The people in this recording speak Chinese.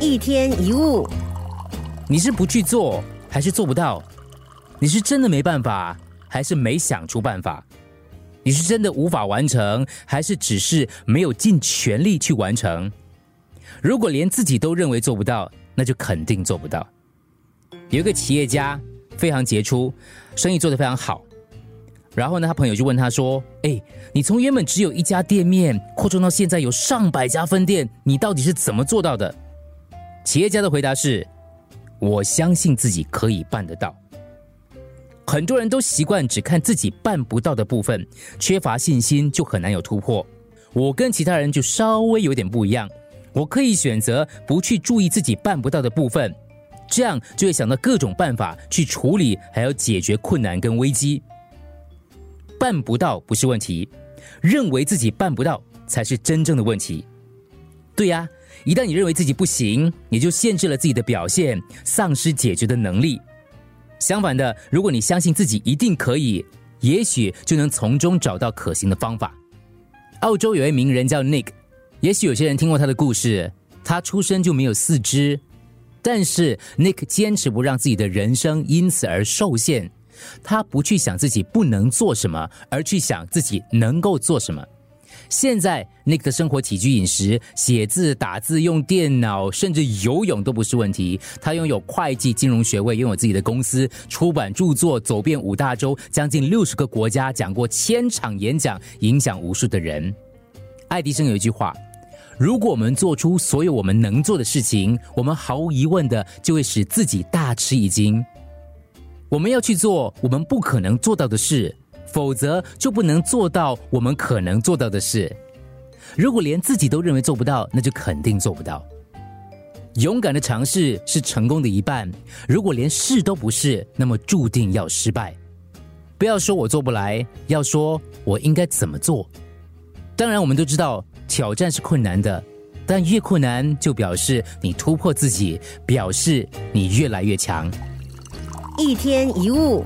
一天一物，你是不去做，还是做不到？你是真的没办法，还是没想出办法？你是真的无法完成，还是只是没有尽全力去完成？如果连自己都认为做不到，那就肯定做不到。有一个企业家非常杰出，生意做得非常好。然后呢，他朋友就问他说：“哎，你从原本只有一家店面，扩充到现在有上百家分店，你到底是怎么做到的？”企业家的回答是：“我相信自己可以办得到。”很多人都习惯只看自己办不到的部分，缺乏信心就很难有突破。我跟其他人就稍微有点不一样，我可以选择不去注意自己办不到的部分，这样就会想到各种办法去处理，还要解决困难跟危机。办不到不是问题，认为自己办不到才是真正的问题。对呀，一旦你认为自己不行，你就限制了自己的表现，丧失解决的能力。相反的，如果你相信自己一定可以，也许就能从中找到可行的方法。澳洲有位名人叫 Nick，也许有些人听过他的故事。他出生就没有四肢，但是 Nick 坚持不让自己的人生因此而受限。他不去想自己不能做什么，而去想自己能够做什么。现在，Nick 的生活起居饮食、写字、打字、用电脑，甚至游泳都不是问题。他拥有会计、金融学位，拥有自己的公司，出版著作，走遍五大洲，将近六十个国家，讲过千场演讲，影响无数的人。爱迪生有一句话：“如果我们做出所有我们能做的事情，我们毫无疑问的就会使自己大吃一惊。”我们要去做我们不可能做到的事，否则就不能做到我们可能做到的事。如果连自己都认为做不到，那就肯定做不到。勇敢的尝试是成功的一半。如果连试都不是，那么注定要失败。不要说我做不来，要说我应该怎么做。当然，我们都知道挑战是困难的，但越困难就表示你突破自己，表示你越来越强。一天一物。